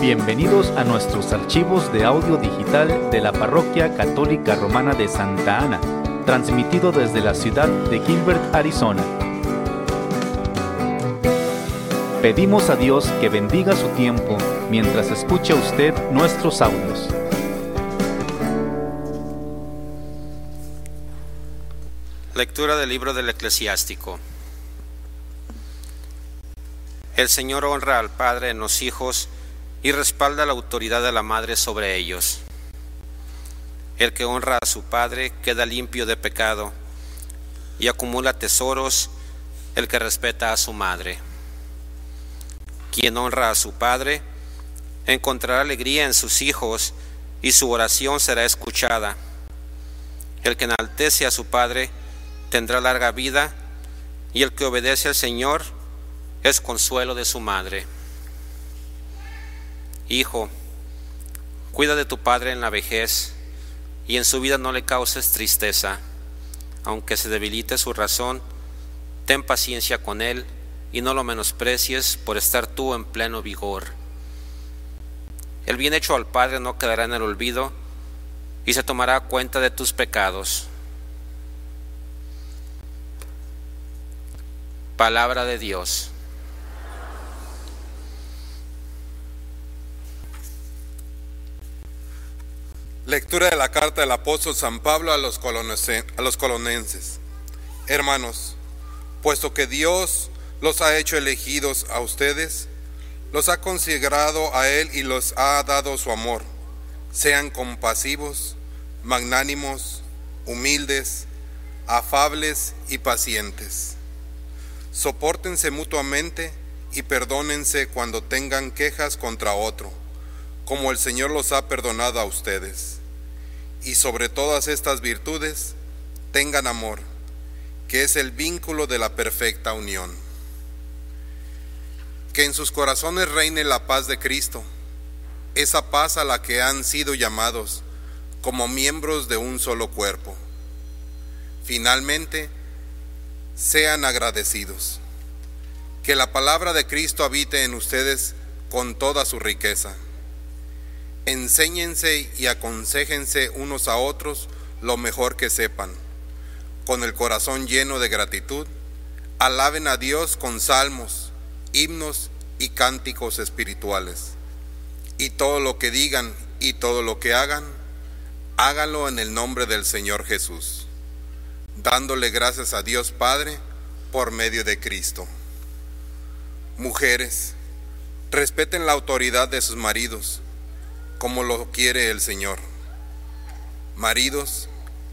Bienvenidos a nuestros archivos de audio digital de la Parroquia Católica Romana de Santa Ana, transmitido desde la ciudad de Gilbert, Arizona. Pedimos a Dios que bendiga su tiempo mientras escucha usted nuestros audios. Lectura del libro del eclesiástico. El Señor honra al Padre en los hijos y respalda la autoridad de la madre sobre ellos. El que honra a su padre queda limpio de pecado y acumula tesoros el que respeta a su madre. Quien honra a su padre encontrará alegría en sus hijos y su oración será escuchada. El que enaltece a su padre tendrá larga vida y el que obedece al Señor es consuelo de su madre. Hijo, cuida de tu padre en la vejez y en su vida no le causes tristeza. Aunque se debilite su razón, ten paciencia con él y no lo menosprecies por estar tú en pleno vigor. El bien hecho al Padre no quedará en el olvido y se tomará cuenta de tus pecados. Palabra de Dios. Lectura de la carta del apóstol San Pablo a los, a los colonenses. Hermanos, puesto que Dios los ha hecho elegidos a ustedes, los ha consagrado a Él y los ha dado su amor. Sean compasivos, magnánimos, humildes, afables y pacientes. Sopórtense mutuamente y perdónense cuando tengan quejas contra otro, como el Señor los ha perdonado a ustedes y sobre todas estas virtudes tengan amor, que es el vínculo de la perfecta unión. Que en sus corazones reine la paz de Cristo, esa paz a la que han sido llamados como miembros de un solo cuerpo. Finalmente, sean agradecidos. Que la palabra de Cristo habite en ustedes con toda su riqueza enséñense y aconsejense unos a otros lo mejor que sepan. Con el corazón lleno de gratitud, alaben a Dios con salmos, himnos y cánticos espirituales. Y todo lo que digan y todo lo que hagan, háganlo en el nombre del Señor Jesús, dándole gracias a Dios Padre por medio de Cristo. Mujeres, respeten la autoridad de sus maridos como lo quiere el Señor. Maridos,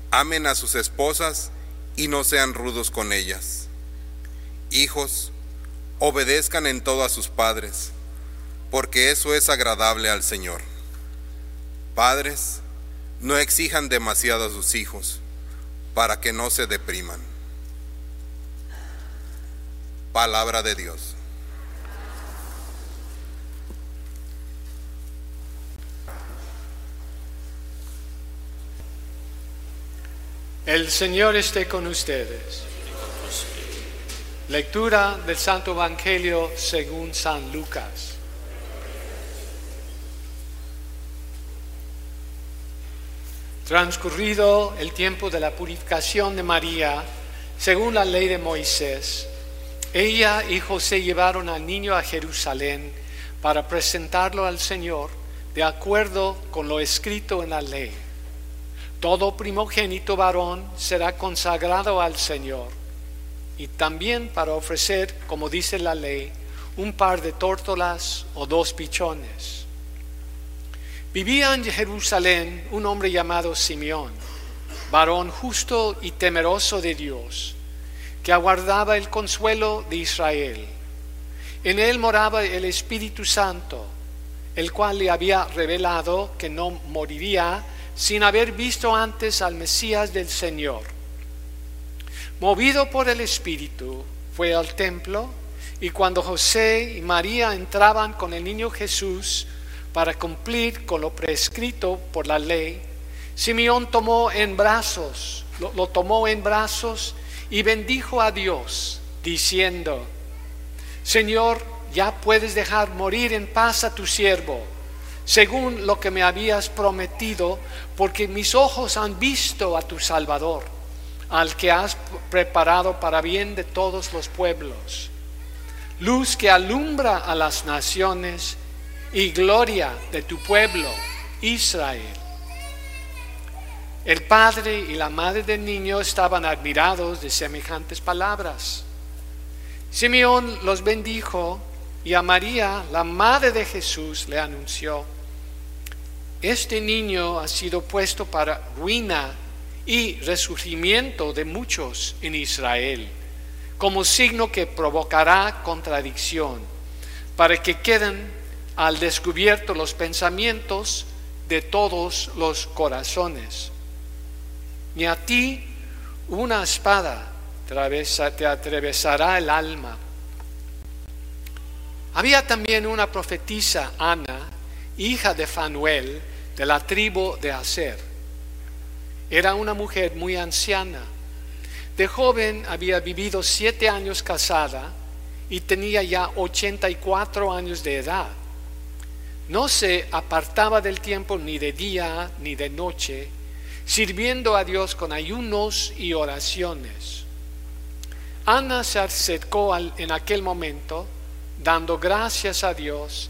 amen a sus esposas y no sean rudos con ellas. Hijos, obedezcan en todo a sus padres, porque eso es agradable al Señor. Padres, no exijan demasiado a sus hijos, para que no se depriman. Palabra de Dios. El Señor esté con ustedes. Lectura del Santo Evangelio según San Lucas. Transcurrido el tiempo de la purificación de María, según la ley de Moisés, ella y José llevaron al niño a Jerusalén para presentarlo al Señor de acuerdo con lo escrito en la ley todo primogénito varón será consagrado al Señor y también para ofrecer, como dice la ley, un par de tórtolas o dos pichones. Vivía en Jerusalén un hombre llamado Simeón, varón justo y temeroso de Dios, que aguardaba el consuelo de Israel. En él moraba el Espíritu Santo, el cual le había revelado que no moriría sin haber visto antes al Mesías del Señor. Movido por el Espíritu, fue al templo y cuando José y María entraban con el niño Jesús para cumplir con lo prescrito por la ley, Simeón tomó en brazos, lo, lo tomó en brazos y bendijo a Dios, diciendo, Señor, ya puedes dejar morir en paz a tu siervo según lo que me habías prometido, porque mis ojos han visto a tu Salvador, al que has preparado para bien de todos los pueblos, luz que alumbra a las naciones y gloria de tu pueblo, Israel. El padre y la madre del niño estaban admirados de semejantes palabras. Simeón los bendijo y a María, la madre de Jesús, le anunció, este niño ha sido puesto para ruina y resurgimiento de muchos en Israel, como signo que provocará contradicción, para que queden al descubierto los pensamientos de todos los corazones. Ni a ti una espada te atravesará el alma. Había también una profetisa, Ana, hija de Fanuel, de la tribu de Aser. Era una mujer muy anciana. De joven había vivido siete años casada y tenía ya 84 años de edad. No se apartaba del tiempo ni de día ni de noche, sirviendo a Dios con ayunos y oraciones. Ana se acercó en aquel momento, dando gracias a Dios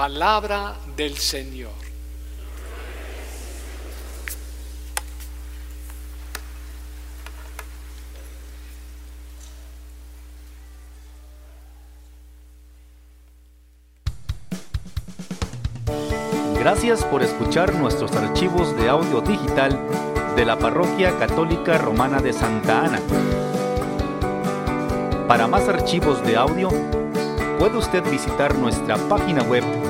Palabra del Señor. Gracias por escuchar nuestros archivos de audio digital de la Parroquia Católica Romana de Santa Ana. Para más archivos de audio, puede usted visitar nuestra página web